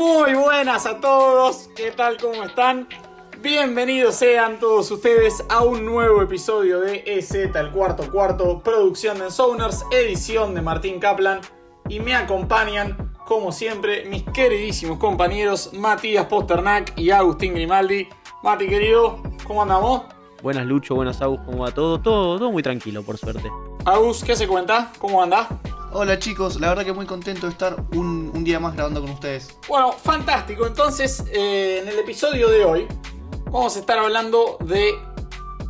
Muy buenas a todos, ¿qué tal? ¿Cómo están? Bienvenidos sean todos ustedes a un nuevo episodio de EZ, el cuarto cuarto, producción de Sounders, edición de Martín Kaplan. Y me acompañan, como siempre, mis queridísimos compañeros Matías Posternak y Agustín Grimaldi. Mati, querido, ¿cómo andamos? Buenas Lucho, buenas Agus, ¿cómo va todo? Todo, todo muy tranquilo, por suerte. Agus, ¿qué se cuenta? ¿Cómo anda? Hola chicos, la verdad que muy contento de estar un, día más grabando con ustedes. Bueno, fantástico. Entonces, eh, en el episodio de hoy vamos a estar hablando de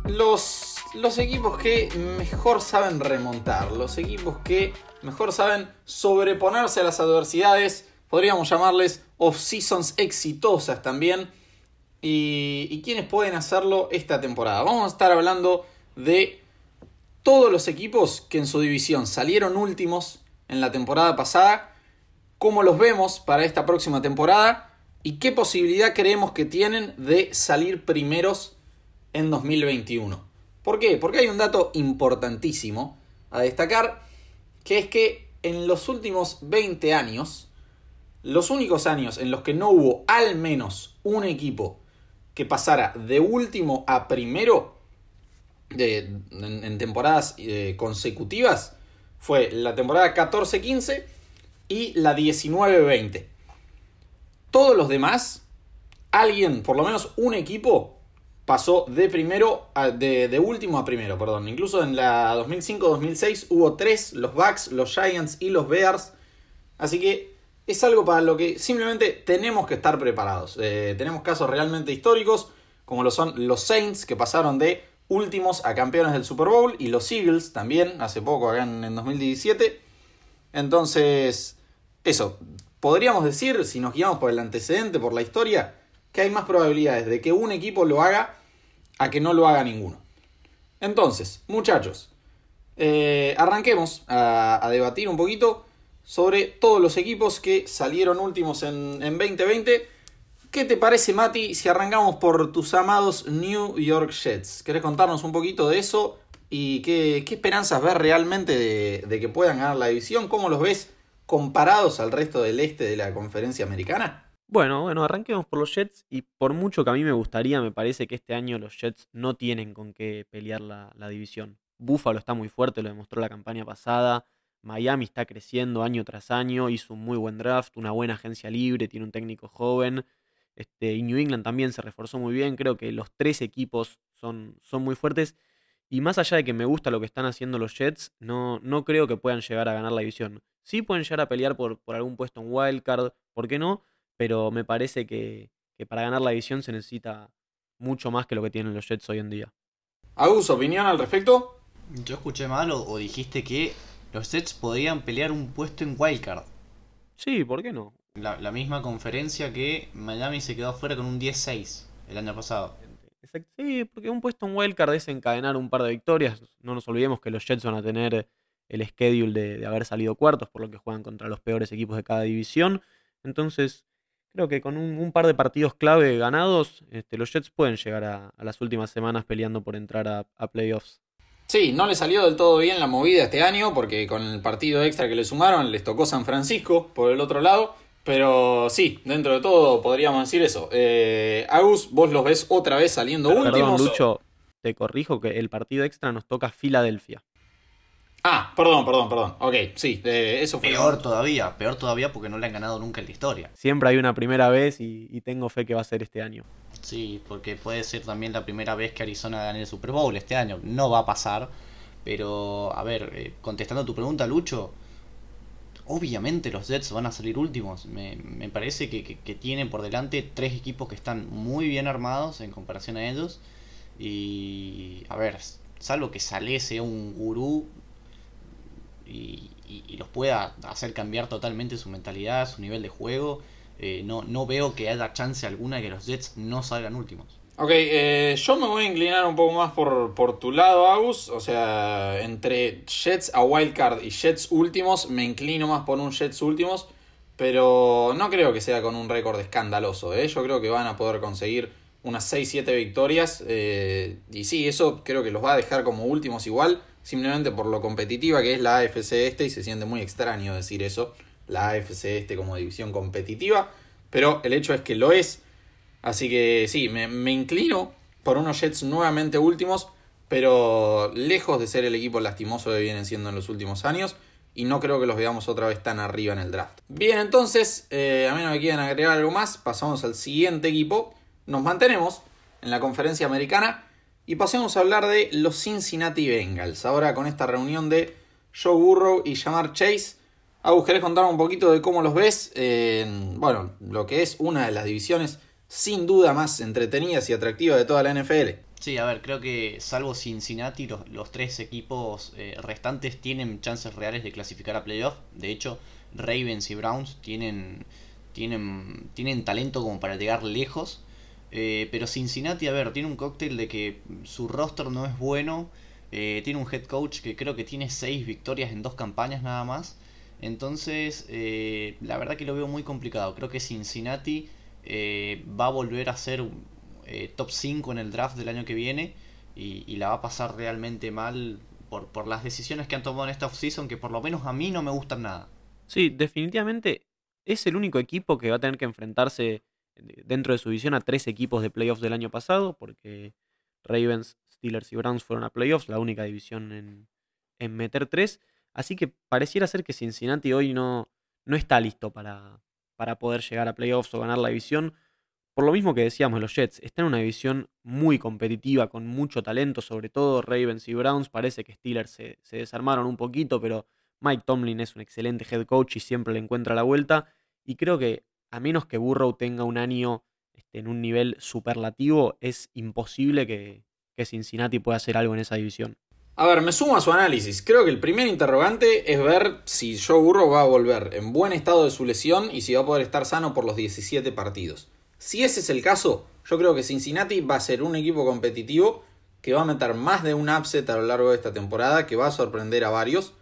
los, los equipos que mejor saben remontar, los equipos que mejor saben sobreponerse a las adversidades, podríamos llamarles off-seasons exitosas también, y, y quienes pueden hacerlo esta temporada. Vamos a estar hablando de todos los equipos que en su división salieron últimos en la temporada pasada, cómo los vemos para esta próxima temporada y qué posibilidad creemos que tienen de salir primeros en 2021. ¿Por qué? Porque hay un dato importantísimo a destacar, que es que en los últimos 20 años, los únicos años en los que no hubo al menos un equipo que pasara de último a primero, de, en, temporadas eh, consecutivas fue la temporada 14-15 y la 19-20. Todos los demás, alguien, por lo menos un equipo, pasó de primero a, de, de, último a primero, perdón. Incluso en la 2005-2006 hubo tres, los Bucks, los Giants y los Bears. Así que es algo para lo que simplemente tenemos que estar preparados. Eh, tenemos casos realmente históricos, como lo son los Saints, que pasaron de últimos a campeones del Super Bowl y los Eagles también, hace poco, acá en, en 2017. Entonces, eso, podríamos decir, si nos guiamos por el antecedente, por la historia, que hay más probabilidades de que un equipo lo haga a que no lo haga ninguno. Entonces, muchachos, eh, arranquemos a, a, debatir un poquito sobre todos los equipos que salieron últimos en, en 2020 ¿Qué te parece, Mati, si arrancamos por tus amados New York Jets? ¿Querés contarnos un poquito de eso? ¿Y qué, qué esperanzas ves realmente de, que puedan ganar la división? ¿Cómo los ves comparados al resto del este de la conferencia americana? Bueno, bueno, arranquemos por los Jets y por mucho que a mí me gustaría, me parece que este año los Jets no tienen con qué pelear la, la división. Buffalo está muy fuerte, lo demostró la campaña pasada. Miami está creciendo año tras año, hizo un muy buen draft, una buena agencia libre, tiene un técnico joven. Este, y New England también se reforzó muy bien. Creo que los tres equipos son, son muy fuertes. Y más allá de que me gusta lo que están haciendo los Jets, no, no creo que puedan llegar a ganar la división. Sí pueden llegar a pelear por, por algún puesto en wildcard, ¿por qué no? Pero me parece que, que, para ganar la división se necesita mucho más que lo que tienen los Jets hoy en día. ¿Agus, opinión al respecto? Yo escuché mal o, o dijiste que los Jets podrían pelear un puesto en wildcard. Sí, ¿por qué no? La, la, misma conferencia que Miami se quedó afuera con un 10-6 el año pasado. Exacto. Sí, porque un puesto en wildcard es encadenar un par de victorias. No nos olvidemos que los Jets van a tener el schedule de, de, haber salido cuartos, por lo que juegan contra los peores equipos de cada división. Entonces, creo que con un, un par de partidos clave ganados, este, los Jets pueden llegar a, a, las últimas semanas peleando por entrar a, a playoffs. Sí, no le salió del todo bien la movida este año, porque con el partido extra que le sumaron les tocó San Francisco por el otro lado. Pero sí, dentro de todo podríamos decir eso. Eh, Agus, vos los ves otra vez saliendo Pero, últimos. Perdón, Lucho, te corrijo que el partido extra nos toca Filadelfia. Ah, perdón, perdón, perdón. Ok, sí, eh, eso fue. Peor todavía, peor todavía porque no le han ganado nunca en la historia. Siempre hay una primera vez y, y, tengo fe que va a ser este año. Sí, porque puede ser también la primera vez que Arizona gane el Super Bowl este año. No va a pasar. Pero, a ver, eh, contestando a tu pregunta, Lucho, obviamente los Jets van a salir últimos. Me, parece que, tienen por delante tres equipos que están muy bien armados en comparación a ellos. Y a ver, salvo que Saleh sea un gurú y, los pueda hacer cambiar totalmente su mentalidad, su nivel de juego, eh, no, no veo que haya chance alguna de que los Jets no salgan últimos. Ok, eh, yo me voy a inclinar un poco más por, por tu lado, Agus. O sea, entre Jets a Wildcard y Jets últimos, me inclino más por un Jets últimos. Pero no creo que sea con un récord escandaloso. ¿eh? Yo creo que van a poder conseguir unas 6-7 victorias. Eh, y sí, eso creo que los va a dejar como últimos igual. Simplemente por lo competitiva que es la AFC este. Y se siente muy extraño decir eso. La AFC este como división competitiva. pero el hecho es que lo es. Así que sí, me, me inclino por unos Jets nuevamente últimos, pero lejos de ser el equipo lastimoso que vienen siendo en los últimos años. Y no creo que los veamos otra vez tan arriba en el draft. Bien, entonces, eh, a menos que quieran agregar algo más, pasamos al siguiente equipo. Nos mantenemos en la conferencia americana y pasemos a hablar de los Cincinnati Bengals. Ahora con esta reunión de Joe Burrow y Jamar Chase. Agus, ¿querés contar un poquito de cómo los ves? en bueno, lo que es una de las divisiones sin duda más entretenidas y atractivas de toda la NFL. Sí, a ver, creo que salvo Cincinnati, los, tres equipos eh, restantes tienen chances reales de clasificar a playoff. De hecho, Ravens y Browns tienen, tienen, tienen talento como para llegar lejos. Eh, pero Cincinnati, a ver, tiene un cóctel de que su roster no es bueno. Eh, tiene un head coach que creo que tiene seis victorias en dos campañas nada más. Entonces, la verdad que lo veo muy complicado. Creo que Cincinnati eh, va a volver a ser eh, top 5 en el draft del año que viene y, la va a pasar realmente mal por, las decisiones que han tomado en esta offseason que por lo menos a mí no me gustan nada. Sí, definitivamente es el único equipo que va a tener que enfrentarse dentro de su división a tres equipos de playoffs del año pasado porque Ravens, Steelers y Browns fueron a playoffs, la única división en, en meter tres. Así que pareciera ser que Cincinnati hoy no, no está listo para, para poder llegar a playoffs o ganar la división. Por lo mismo que decíamos, los Jets están en una división muy competitiva, con mucho talento, sobre todo Ravens y Browns. Parece que Steelers se, desarmaron un poquito, pero Mike Tomlin es un excelente head coach y siempre le encuentra la vuelta. Y creo que a menos que Burrow tenga un año este, en un nivel superlativo, es imposible que, que Cincinnati pueda hacer algo en esa división. A ver, me sumo a su análisis. Creo que el primer interrogante es ver si Joe Burrow va a volver en buen estado de su lesión y si va a poder estar sano por los 17 partidos. Si ese es el caso, yo creo que Cincinnati va a ser un equipo competitivo que va a meter más de un upset a lo largo de esta temporada, que va a sorprender a varios,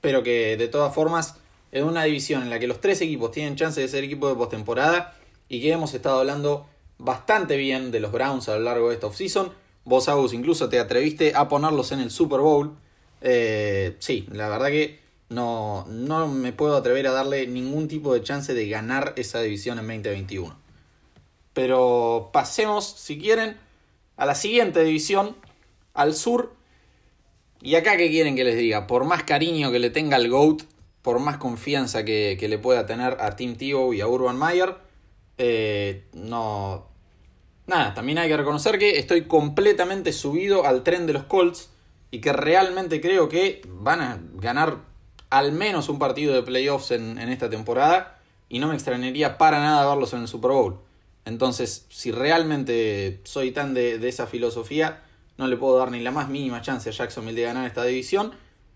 pero que de todas formas en una división en la que los tres equipos tienen chance de ser equipo de postemporada y que hemos estado hablando bastante bien de los Browns a lo largo de esta offseason, Vos, Agus, incluso te atreviste a ponerlos en el Super Bowl. Eh, sí, la verdad que no, no me puedo atrever a darle ningún tipo de chance de ganar esa división en 2021. Pero pasemos, si quieren, a la siguiente división, al sur. Y acá, ¿qué quieren que les diga? Por más cariño que le tenga al GOAT, por más confianza que, le pueda tener a Tim Tebow y a Urban Meyer, eh, no, nada, también hay que reconocer que estoy completamente subido al tren de los Colts y que realmente creo que van a ganar al menos un partido de playoffs en, esta temporada y no me extrañaría para nada verlos en el Super Bowl. Entonces, si realmente soy tan de, esa filosofía, no le puedo dar ni la más mínima chance a Jacksonville de ganar esta división,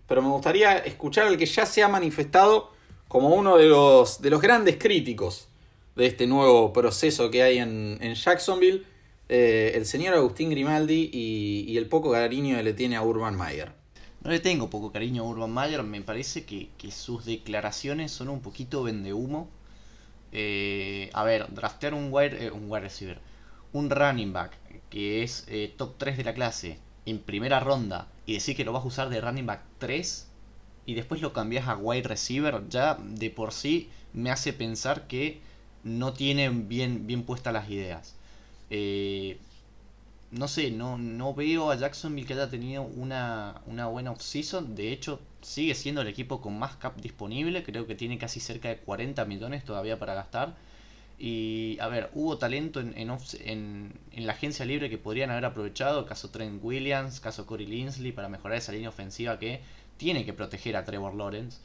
pero me gustaría escuchar al que ya se ha manifestado como uno de los, de los grandes críticos de este nuevo proceso que hay en, Jacksonville, eh, el señor Agustín Grimaldi y, el poco cariño que le tiene a Urban Meyer. No le tengo poco cariño a Urban Meyer, me parece que, sus declaraciones son un poquito vendehumo. Eh, a ver, draftear un wide, eh, un wide receiver, un running back que es top 3 de la clase en primera ronda y decir que lo vas a usar de running back 3 y después lo cambias a wide receiver, ya de por sí me hace pensar que no tienen bien, bien puestas las ideas. Eh, no sé, no, no veo a Jacksonville que haya tenido una, una buena offseason. De hecho, sigue siendo el equipo con más cap disponible. Creo que tiene casi cerca de 40 millones todavía para gastar. Y a ver, hubo talento en, en, en, la agencia libre que podrían haber aprovechado. Caso Trent Williams, caso Corey Linsley, para mejorar esa línea ofensiva que tiene que proteger a Trevor Lawrence.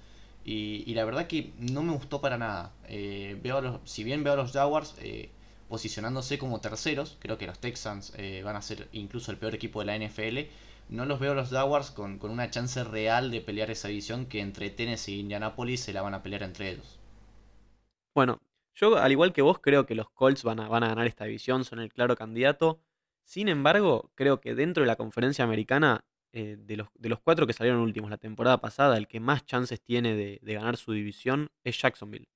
Y, la verdad que no me gustó para nada. Eh, veo si bien veo a los Jaguars eh, posicionándose como terceros, creo que los Texans eh, van a ser incluso el peor equipo de la NFL. No los veo a los Jaguars con, una chance real de pelear esa división que entre Tennessee e Indianapolis se la van a pelear entre ellos. Bueno, yo al igual que vos creo que los Colts van a, van a ganar esta división, son el claro candidato. Sin embargo, creo que dentro de la conferencia americana eh, de, los, de, los, cuatro que salieron últimos la temporada pasada, el que más chances tiene de, ganar su división es Jacksonville.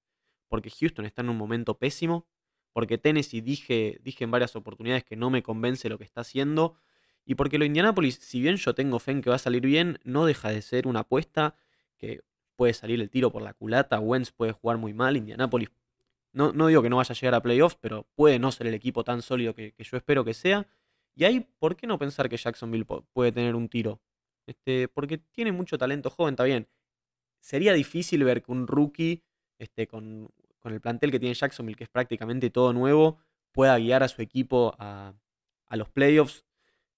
Porque Houston está en un momento pésimo. Porque Tennessee dije, dije en varias oportunidades que no me convence lo que está haciendo. Y porque lo Indianapolis, si bien yo tengo fe en que va a salir bien, no deja de ser una apuesta que puede salir el tiro por la culata. Wentz puede jugar muy mal. Indianapolis No, no digo que no vaya a llegar a playoffs, pero puede no ser el equipo tan sólido que yo espero que sea. Y ahí, ¿por qué no pensar que Jacksonville puede tener un tiro? Este, porque tiene mucho talento joven, está bien. Sería difícil ver que un rookie este, con, el plantel que tiene Jacksonville, que es prácticamente todo nuevo, pueda guiar a su equipo a, los playoffs.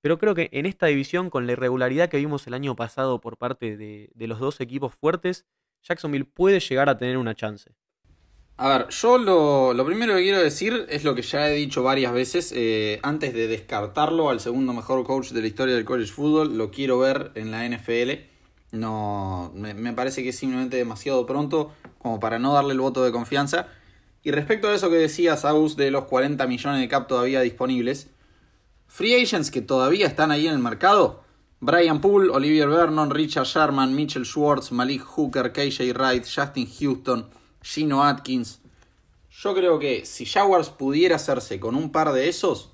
Pero creo que en esta división, con la irregularidad que vimos el año pasado por parte de los dos equipos fuertes, Jacksonville puede llegar a tener una chance. A ver, yo lo, lo, primero que quiero decir es lo que ya he dicho varias veces. Eh, antes de descartarlo al segundo mejor coach de la historia del college football, lo quiero ver en la NFL. No, me, me, parece que es simplemente demasiado pronto como para no darle el voto de confianza. Y respecto a eso que decías, Agus, de los 40 millones de cap todavía disponibles, free agents que todavía están ahí en el mercado, Brian Poole, Olivier Vernon, Richard Sherman, Mitchell Schwartz, Malik Hooker, KJ Wright, Justin Houston, Gino Atkins. Yo creo que si Jaguars pudiera hacerse con un par de esos,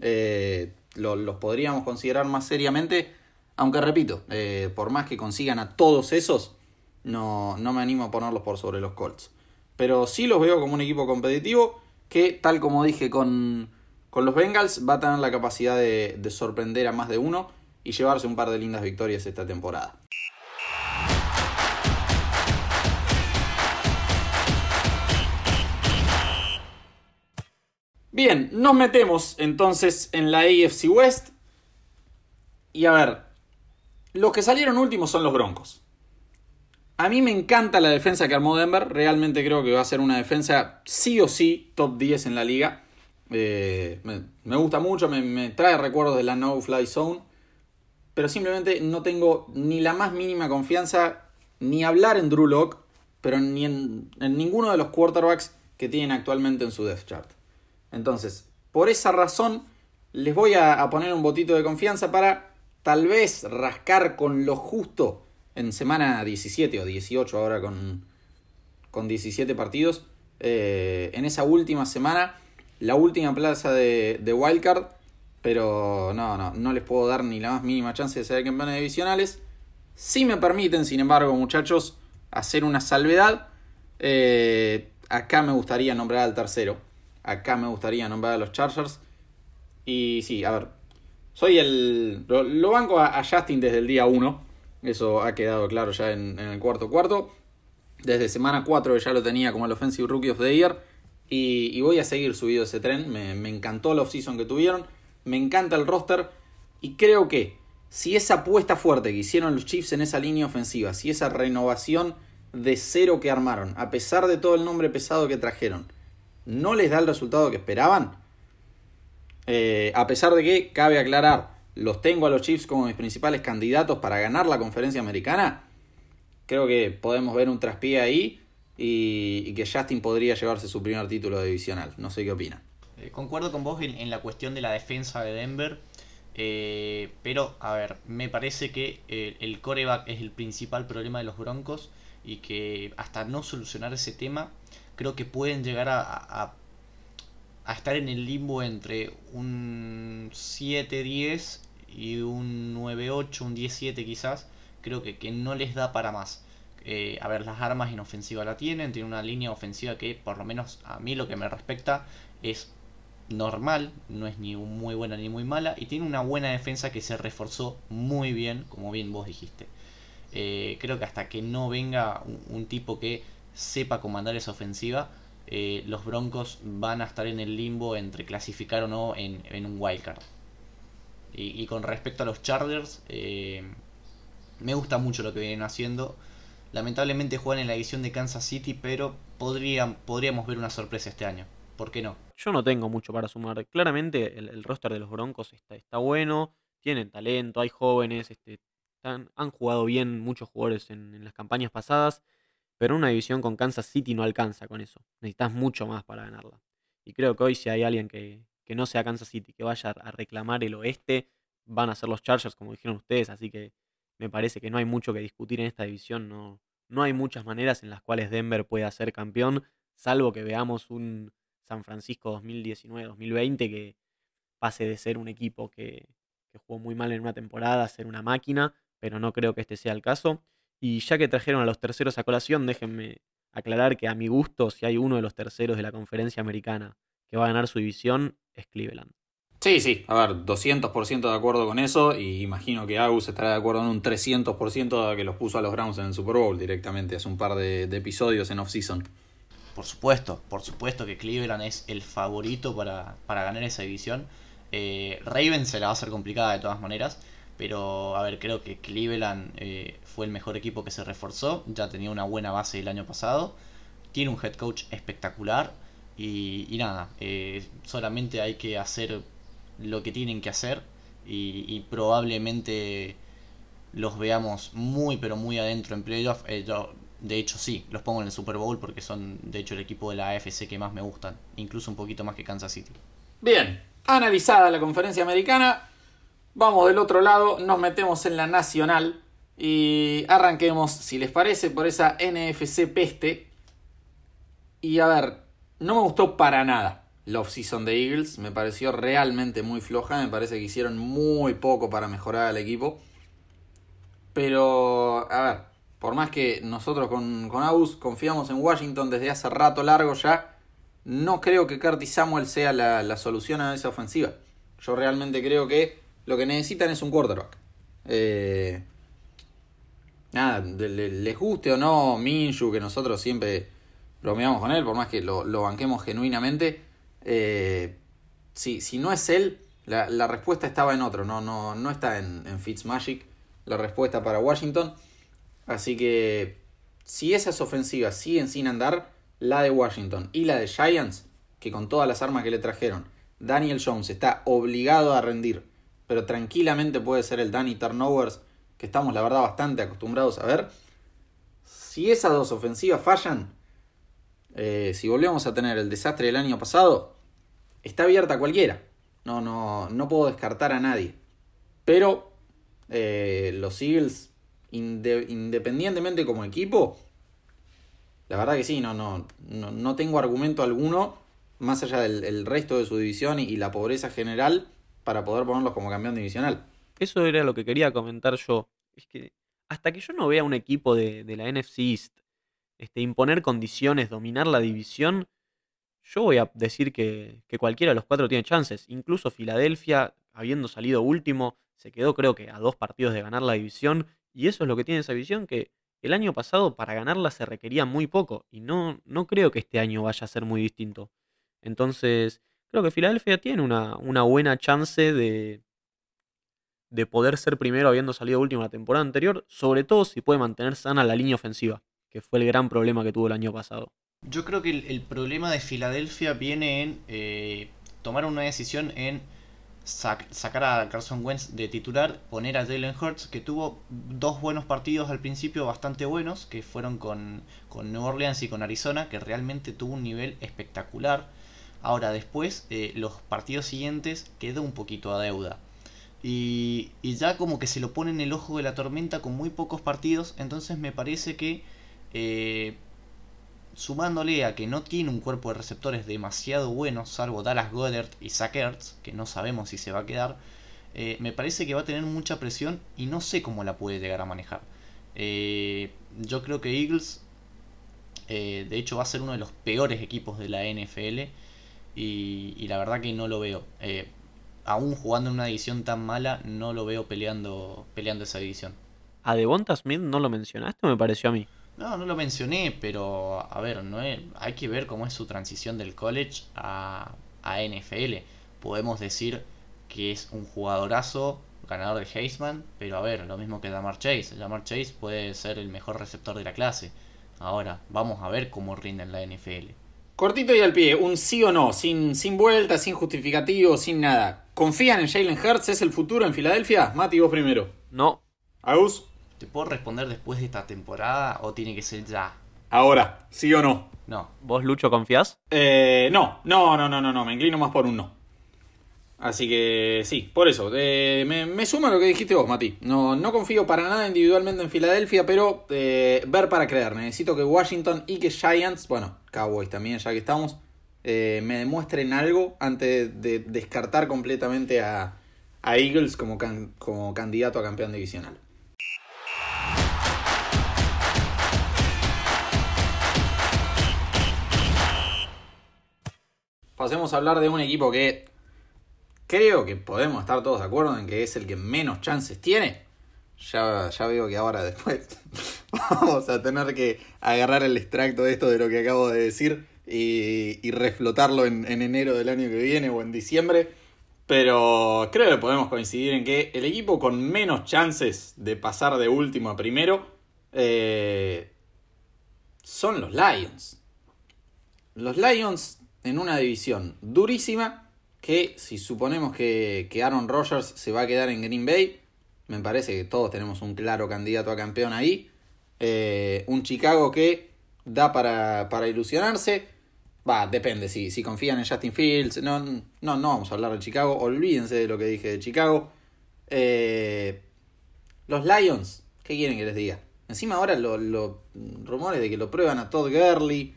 eh, lo, los podríamos considerar más seriamente. Aunque repito, eh, por más que consigan a todos esos, no, no me animo a ponerlos por sobre los Colts. Pero sí los veo como un equipo competitivo que, tal como dije con, con los Bengals, va a tener la capacidad de sorprender a más de uno y llevarse un par de lindas victorias esta temporada. Bien, nos metemos entonces en la AFC West. Y a ver, los que salieron últimos son los Broncos. A mí me encanta la defensa que armó Denver. Realmente creo que va a ser una defensa sí o sí top 10 en la liga. Eh, me, gusta mucho, me, trae recuerdos de la No Fly Zone. Pero simplemente no tengo ni la más mínima confianza ni hablar en Drew Lock, pero ni en, en ninguno de los quarterbacks que tienen actualmente en su depth chart. Entonces, por esa razón, les voy a, poner un botito de confianza para tal vez rascar con lo justo en semana 17 o 18 ahora con, con 17 partidos. Eh, en esa última semana, la última plaza de, de Wildcard. Pero no, no, no les puedo dar ni la más mínima chance de ser campeones divisionales. Si me permiten, sin embargo, muchachos, hacer una salvedad. Eh, acá me gustaría nombrar al tercero. Acá me gustaría nombrar a los Chargers. Y sí, a ver. Soy el. Lo, banco a, Justin desde el día 1. Eso ha quedado claro ya en, el cuarto cuarto. Desde semana 4 ya lo tenía como el Offensive Rookie of the Year. Y, y voy a seguir subido ese tren. Me, me encantó la offseason que tuvieron. Me encanta el roster. Y creo que si esa apuesta fuerte que hicieron los Chiefs en esa línea ofensiva, si esa renovación de cero que armaron, a pesar de todo el nombre pesado que trajeron, no les da el resultado que esperaban, eh, a pesar de que, cabe aclarar, los tengo a los Chiefs como mis principales candidatos para ganar la conferencia americana, creo que podemos ver un traspié ahí y, que Justin podría llevarse su primer título divisional. No sé qué opinan. Eh, concuerdo con vos en, en, la cuestión de la defensa de Denver. Eh, pero, a ver, me parece que el, el coreback es el principal problema de los Broncos y que hasta no solucionar ese tema, creo que pueden llegar a, estar en el limbo entre un 7-10 y un 9-8, un 10-7 quizás. Creo que, que, no les da para más. Eh, a ver, las armas en ofensiva la tienen, tiene una línea ofensiva que por lo menos a mí lo que me respecta es normal, no es ni muy buena ni muy mala, y tiene una buena defensa que se reforzó muy bien, como bien vos dijiste. Eh, creo que hasta que no venga un tipo que sepa comandar esa ofensiva, eh, los Broncos van a estar en el limbo entre clasificar o no en, en un wildcard. Y, y, con respecto a los Chargers, eh, me gusta mucho lo que vienen haciendo. Lamentablemente juegan en la edición de Kansas City, pero podrían, podríamos ver una sorpresa este año. ¿Por qué no? Yo no tengo mucho para sumar. Claramente el, roster de los Broncos está, está, bueno, tienen talento, hay jóvenes, este, han jugado bien muchos jugadores en, en las campañas pasadas. Pero una división con Kansas City no alcanza con eso. Necesitas mucho más para ganarla. Y creo que hoy si hay alguien que, que no sea Kansas City, que vaya a reclamar el oeste, van a ser los Chargers, como dijeron ustedes. Así que me parece que no hay mucho que discutir en esta división. No, no hay muchas maneras en las cuales Denver pueda ser campeón, salvo que veamos un San Francisco 2019-2020 que pase de ser un equipo que, que jugó muy mal en una temporada a ser una máquina, pero no creo que este sea el caso. Y ya que trajeron a los terceros a colación, déjenme aclarar que a mi gusto, si hay uno de los terceros de la conferencia americana que va a ganar su división, es Cleveland. Sí, sí, a ver, 200% de acuerdo con eso y imagino que Agus estará de acuerdo en un 300% que los puso a los Browns en el Super Bowl directamente hace un par de, episodios en off-season. Por supuesto, por supuesto que Cleveland es el favorito para, ganar esa división. Eh, Ravens se la va a hacer complicada de todas maneras, pero a ver, creo que Cleveland eh, fue el mejor equipo que se reforzó, ya tenía una buena base el año pasado, tiene un head coach espectacular. Y, nada, eh, solamente hay que hacer lo que tienen que hacer. Y, probablemente los veamos muy pero muy adentro en playoff. Eh, de hecho sí, los pongo en el Super Bowl porque son de hecho el equipo de la AFC que más me gustan, incluso un poquito más que Kansas City. Bien, analizada la conferencia americana, vamos del otro lado, nos metemos en la nacional y arranquemos, si les parece, por esa NFC peste. Y a ver, no me gustó para nada la off-season de Eagles. Me pareció realmente muy floja. Me parece que hicieron muy poco para mejorar al equipo. Pero, a ver, por más que nosotros con, con Abus confiamos en Washington desde hace rato largo ya, no creo que Curtis Samuel sea la, solución a esa ofensiva. Yo realmente creo que lo que necesitan es un quarterback. Eh, nada, les guste o no Minshu, que nosotros siempre bromeamos con él, por más que lo, lo banquemos genuinamente eh, si, si no es él, la, respuesta estaba en otro, no, no, no está en, en Fitzmagic la respuesta para Washington. Así que si esas ofensivas siguen sin andar, la de Washington y la de Giants, que con todas las armas que le trajeron, Daniel Jones está obligado a rendir, pero tranquilamente puede ser el Danny Turnovers, que estamos la verdad bastante acostumbrados a ver. Si esas dos ofensivas fallan, eh, si volvemos a tener el desastre del año pasado, está abierta a cualquiera. No, no, no puedo descartar a nadie. Pero eh, los Eagles, independientemente como equipo, la verdad que sí, no, no, no, tengo argumento alguno, más allá del resto de su división y, la pobreza general, para poder ponerlos como campeón divisional. Eso era lo que quería comentar yo. Es que hasta que yo no vea un equipo de, la NFC East este, imponer condiciones, dominar la división, yo voy a decir que, cualquiera de los cuatro tiene chances. Incluso Filadelfia, habiendo salido último, se quedó creo que a dos partidos de ganar la división. Y eso es lo que tiene esa división, que el año pasado para ganarla se requería muy poco. Y no, no creo que este año vaya a ser muy distinto. Entonces, creo que Filadelfia tiene una, buena chance de, de poder ser primero habiendo salido último la temporada anterior, sobre todo si puede mantener sana la línea ofensiva, que fue el gran problema que tuvo el año pasado. Yo creo que el, problema de Filadelfia viene en eh, tomar una decisión en sacar a Carson Wentz de titular, poner a Jalen Hurts, que tuvo dos buenos partidos al principio bastante buenos, que fueron con New Orleans y con Arizona, que realmente tuvo un nivel espectacular. Ahora después, eh, los partidos siguientes quedó un poquito a deuda. Y, ya como que se lo pone en el ojo de la tormenta con muy pocos partidos, entonces me parece que eh, sumándole a que no tiene un cuerpo de receptores demasiado bueno, salvo Dallas Goddard y Zach Ertz, que no sabemos si se va a quedar, eh, me parece que va a tener mucha presión y no sé cómo la puede llegar a manejar. Yo creo que Eagles, de hecho, va a ser uno de los peores equipos de la NFL y, la verdad que no lo veo. aún jugando en una división tan mala, no lo veo peleando, peleando esa división. ¿A Devonta Smith no lo mencionaste me pareció a mí? No, no lo mencioné, pero a ver, no hay que ver cómo es su transición del college a, a NFL. Podemos decir que es un jugadorazo, ganador de Heisman, pero a ver, lo mismo que Damar Chase. Damar Chase puede ser el mejor receptor de la clase. Ahora, vamos a ver cómo rinde en la NFL. Cortito y al pie, un sí o no, sin, sin vuelta, sin justificativo, sin nada. ¿Confían en Jalen Hurts? ¿Es el futuro en Filadelfia? Mati, vos primero. No. ¿Aus? ¿Te puedo responder después de esta temporada o tiene que ser ya? Ahora, ¿sí o no? No. ¿Vos, Lucho, confías? Eh, no, no, no, no, no, no, me inclino más por un no. Así que sí, por eso. Me, me, suma lo que dijiste vos, Mati. No, no confío para nada individualmente en Filadelfia, pero eh, ver para creer. Necesito que Washington y que Giants, bueno, Cowboys también, ya que estamos, eh, me demuestren algo antes de descartar completamente a, a Eagles como, can, como candidato a campeón divisional. Pasemos a hablar de un equipo que creo que podemos estar todos de acuerdo en que es el que menos chances tiene. Ya, ya veo que ahora después vamos a tener que agarrar el extracto de esto de lo que acabo de decir y, reflotarlo en, enero del año que viene o en diciembre. Pero creo que podemos coincidir en que el equipo con menos chances de pasar de último a primero eh, son los Lions. Los Lions en una división durísima que si suponemos que, que Aaron Rodgers se va a quedar en Green Bay, me parece que todos tenemos un claro candidato a campeón ahí. Eh, un Chicago que da para, para ilusionarse. Va, depende, si, si confían en Justin Fields. No, no, no vamos a hablar de Chicago. Olvídense de lo que dije de Chicago. Eh, los Lions, ¿qué quieren que les diga? Encima ahora los rumores de que lo prueban a Todd Gurley.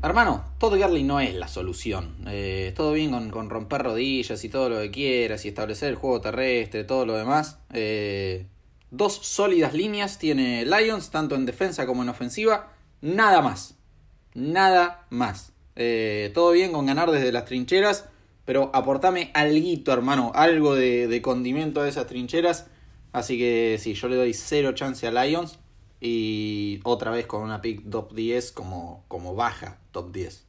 Hermano, Todd Gurley no es la solución. Eh, todo bien con, romper rodillas y todo lo que quieras y establecer el juego terrestre, todo lo demás. Eh, dos sólidas líneas tiene Lions, tanto en defensa como en ofensiva. Nada más. Nada más. Eh, todo bien con ganar desde las trincheras, pero aportame algo, hermano, algo de, de condimento a esas trincheras. Así que sí, yo le doy cero chance a Lions y otra vez con una pick top 10 como, como baja top 10.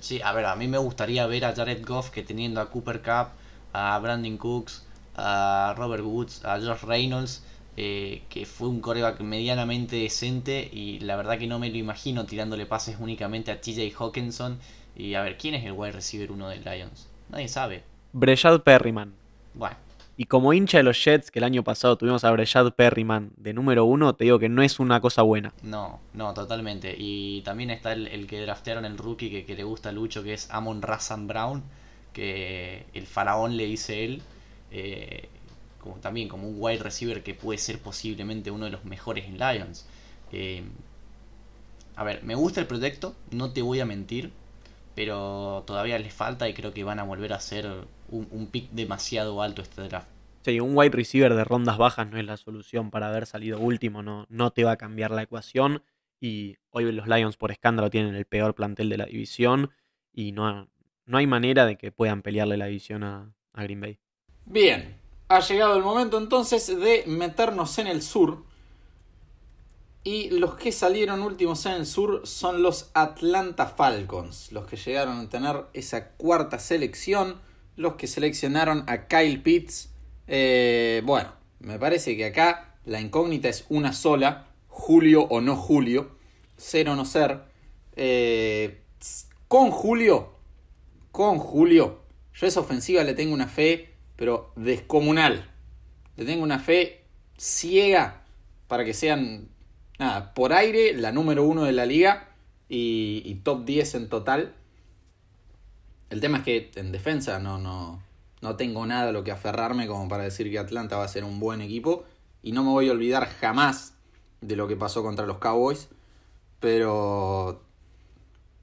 Sí, a ver, a mí me gustaría ver a Jared Goff que teniendo a Cooper Cup, a Brandon Cooks, a Robert Woods, a Josh Reynolds, eh, que fue un coreback medianamente decente y la verdad que no me lo imagino tirándole pases únicamente a TJ Hawkinson. Y a ver, ¿quién es el wide receiver uno de Lions? Nadie sabe. Breshad Perryman. Bueno, y como hincha de los Jets, que el año pasado tuvimos a Breshad Perryman de número uno, te digo que no es una cosa buena. No, no, totalmente. Y también está el, que draftearon el rookie que, le gusta a Lucho, que es Amon Razan Brown, que el faraón le dice él. Eh, como también como un wide receiver que puede ser posiblemente uno de los mejores en Lions. Eh, a ver, me gusta el proyecto, no te voy a mentir, pero todavía les falta y creo que van a volver a ser un, pick demasiado alto este draft. Sí, un wide receiver de rondas bajas no es la solución para haber salido último, no, no te va a cambiar la ecuación. Y hoy los Lions por escándalo tienen el peor plantel de la división y no, no hay manera de que puedan pelearle la división a, a Green Bay. Bien, ha llegado el momento entonces de meternos en el sur. Y los que salieron últimos en el sur son los Atlanta Falcons, los que llegaron a tener esa cuarta selección los que seleccionaron a Kyle Pitts. Eh, bueno, me parece que acá la incógnita es una sola, Julio o no Julio, ser o no ser. Eh, con Julio, con Julio, yo a esa ofensiva le tengo una fe, pero descomunal. Le tengo una fe ciega para que sean, nada, por aire la número uno de la liga y, y top 10 en total. El tema es que en defensa no, no, no tengo nada a lo que aferrarme como para decir que Atlanta va a ser un buen equipo. Y no me voy a olvidar jamás de lo que pasó contra los Cowboys. Pero...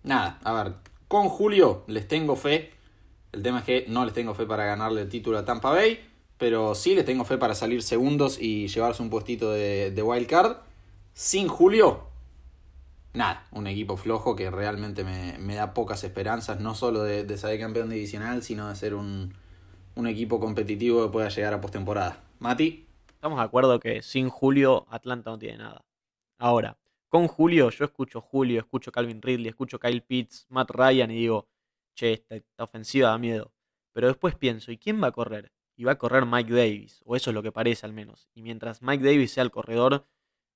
Nada, a ver, con Julio les tengo fe. El tema es que no les tengo fe para ganarle el título a Tampa Bay. Pero sí les tengo fe para salir segundos y llevarse un puestito de, de wild card. Sin Julio, nada, un equipo flojo que realmente me, da pocas esperanzas, no solo de, salir campeón divisional, sino de ser un, equipo competitivo que pueda llegar a postemporada. Mati. Estamos de acuerdo que sin Julio Atlanta no tiene nada. Ahora, con Julio, yo escucho Julio, escucho Calvin Ridley, escucho Kyle Pitts, Matt Ryan y digo, che, esta ofensiva da miedo. Pero después pienso, ¿y quién va a correr? Y va a correr Mike Davis, o eso es lo que parece al menos. Y mientras Mike Davis sea el corredor,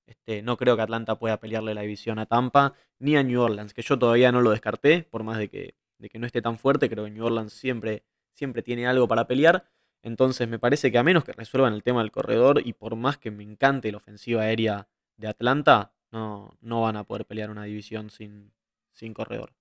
este, no creo que Atlanta pueda pelearle la división a Tampa ni a New Orleans, que yo todavía no lo descarté, por más de que, de que no esté tan fuerte, creo que New Orleans siempre, siempre tiene algo para pelear. Entonces me parece que a menos que resuelvan el tema del corredor y por más que me encante la ofensiva aérea de Atlanta, no, no van a poder pelear una división sin, sin corredor.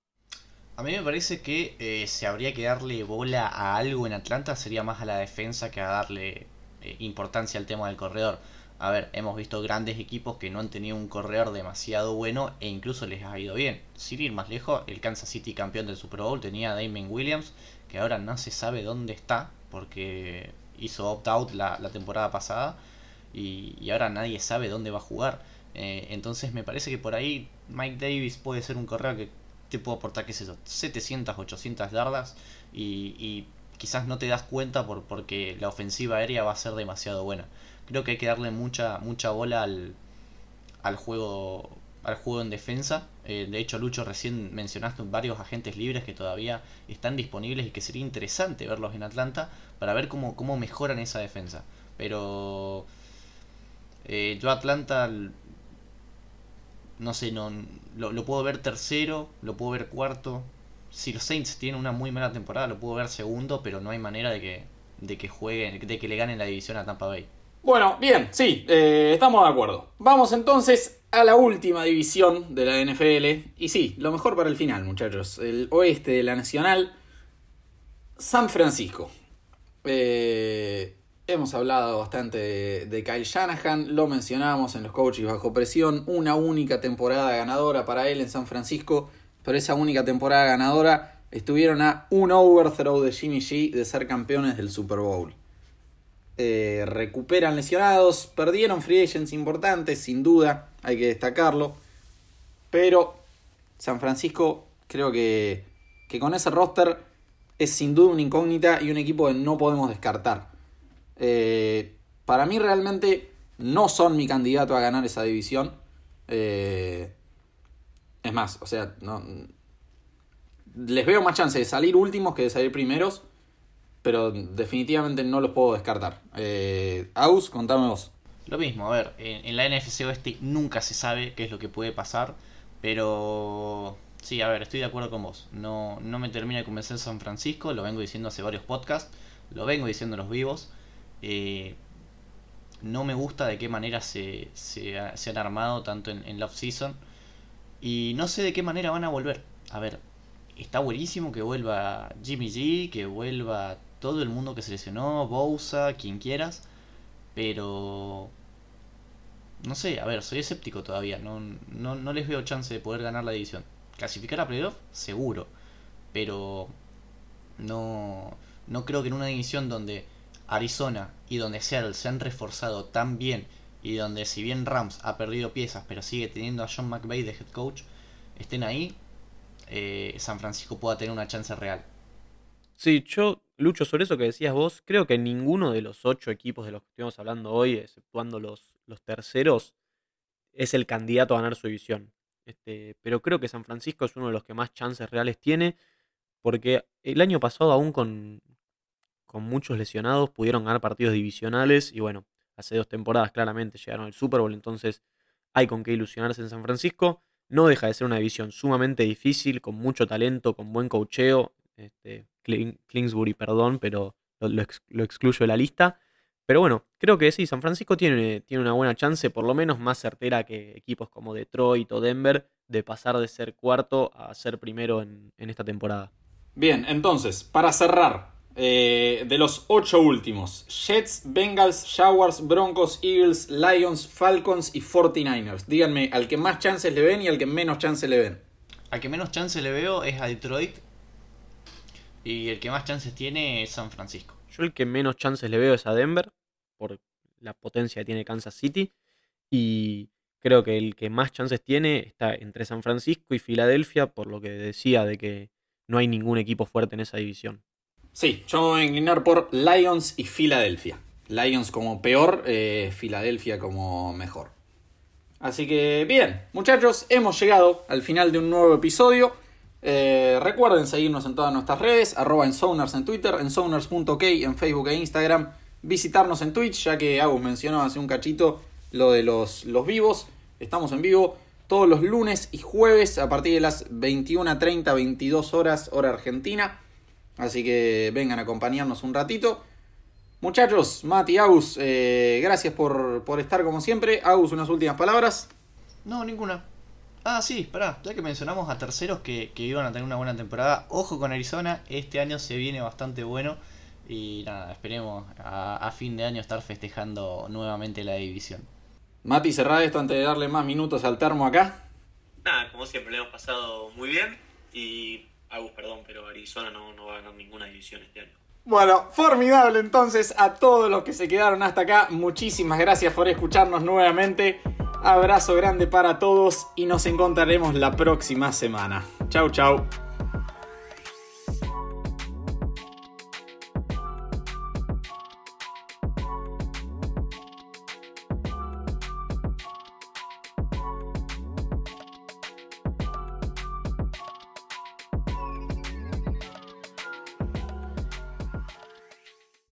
A mí me parece que eh, si habría que darle bola a algo en Atlanta sería más a la defensa que a darle eh, importancia al tema del corredor. A ver, hemos visto grandes equipos que no han tenido un corredor demasiado bueno e incluso les ha ido bien. Sin ir más lejos, el Kansas City campeón del Super Bowl tenía a Damon Williams, que ahora no se sabe dónde está porque hizo opt-out la, temporada pasada y, ahora nadie sabe dónde va a jugar. Eh, entonces me parece que por ahí Mike Davis puede ser un corredor que te puedo aportar, qué sé yo, 700, 800 yardas y, quizás no te das cuenta por, porque la ofensiva aérea va a ser demasiado buena. Creo que hay que darle mucha, mucha bola al, al juego al juego en defensa. Eh, de hecho, Lucho, recién mencionaste varios agentes libres que todavía están disponibles y que sería interesante verlos en Atlanta para ver cómo, cómo mejoran esa defensa. Pero eh, yo Atlanta, no sé, no, lo, lo, puedo ver tercero, lo puedo ver cuarto. Si los Saints tienen una muy mala temporada, lo puedo ver segundo, pero no hay manera de que, de que jueguen, de que le ganen la división a Tampa Bay. Bueno, bien, sí, eh, estamos de acuerdo. Vamos entonces a la última división de la NFL. Y sí, lo mejor para el final, muchachos. El oeste de la Nacional, San Francisco. Eh, hemos hablado bastante de, de, Kyle Shanahan, lo mencionamos en los coaches bajo presión. Una única temporada ganadora para él en San Francisco. Pero esa única temporada ganadora estuvieron a un overthrow de Jimmy G de ser campeones del Super Bowl. Eh, recuperan lesionados, perdieron free agents importantes, sin duda, hay que destacarlo. Pero San Francisco creo que, que con ese roster es sin duda una incógnita y un equipo que no podemos descartar. Eh, para mí realmente no son mi candidato a ganar esa división. Eh, es más, o sea, no, les veo más chance de salir últimos que de salir primeros pero definitivamente no los puedo descartar. Eh, Aus, contame vos. Lo mismo, a ver, en, la NFC Oeste nunca se sabe qué es lo que puede pasar, pero sí, a ver, estoy de acuerdo con vos. No, no me termina de convencer San Francisco, lo vengo diciendo hace varios podcasts, lo vengo diciendo en los vivos. Eh, no me gusta de qué manera se, se, han armado tanto en, en la off-season. Y no sé de qué manera van a volver. A ver, está buenísimo que vuelva Jimmy G, que vuelva todo el mundo que se lesionó, Bousa, quien quieras, pero no sé, a ver, soy escéptico todavía, no, no, no les veo chance de poder ganar la división. Clasificar a playoff, seguro, pero no, no creo que en una división donde Arizona y donde Seattle se han reforzado tan bien y donde si bien Rams ha perdido piezas pero sigue teniendo a John McVay de head coach, estén ahí, eh, San Francisco pueda tener una chance real. Sí, yo, Lucho, sobre eso que decías vos, creo que ninguno de los ocho equipos de los que estuvimos hablando hoy, exceptuando los, los terceros, es el candidato a ganar su división. Este, pero creo que San Francisco es uno de los que más chances reales tiene, porque el año pasado, aún con, con muchos lesionados, pudieron ganar partidos divisionales y bueno, hace dos temporadas claramente llegaron al Super Bowl, entonces hay con qué ilusionarse en San Francisco. No deja de ser una división sumamente difícil, con mucho talento, con buen cocheo. Este, Kingsbury, perdón, pero lo, excluyo de la lista. Pero bueno, creo que sí, San Francisco tiene, tiene una buena chance, por lo menos más certera que equipos como Detroit o Denver, de pasar de ser cuarto a ser primero en, esta temporada. Bien, entonces, para cerrar, eh, de los ocho últimos, Jets, Bengals, Jaguars, Broncos, Eagles, Lions, Falcons y 49ers. Díganme al que más chances le ven y al que menos chances le ven. Al que menos chances le veo es a Detroit y el que más chances tiene es San Francisco. Yo el que menos chances le veo es a Denver, por la potencia que tiene Kansas City. Y creo que el que más chances tiene está entre San Francisco y Filadelfia, por lo que decía de que no hay ningún equipo fuerte en esa división. Sí, yo me voy a inclinar por Lions y Filadelfia. Lions como peor, eh, Filadelfia como mejor. Así que bien, muchachos, hemos llegado al final de un nuevo episodio. Eh, recuerden seguirnos en todas nuestras redes, arroba en en Twitter, en en Facebook e Instagram. Visitarnos en Twitch, ya que Agus mencionó hace un cachito lo de los, los vivos. Estamos en vivo todos los lunes y jueves a partir de las 21.30, 22 horas, hora argentina. Así que vengan a acompañarnos un ratito. Muchachos, Mati, Agus, eh, gracias por, por estar como siempre. Agus, unas últimas palabras. No, ninguna. Ah, sí, pará, ya que mencionamos a terceros que, iban a tener una buena temporada, ojo con Arizona, este año se viene bastante bueno y nada, esperemos a, fin de año estar festejando nuevamente la división. Mati, cerrá esto antes de darle más minutos al termo acá. Nada, como siempre, le hemos pasado muy bien y Agus, perdón, pero Arizona no, no va a ganar ninguna división este año. Bueno, formidable entonces a todos los que se quedaron hasta acá. Muchísimas gracias por escucharnos nuevamente. Abrazo grande para todos y nos encontraremos la próxima semana. Chau, chau.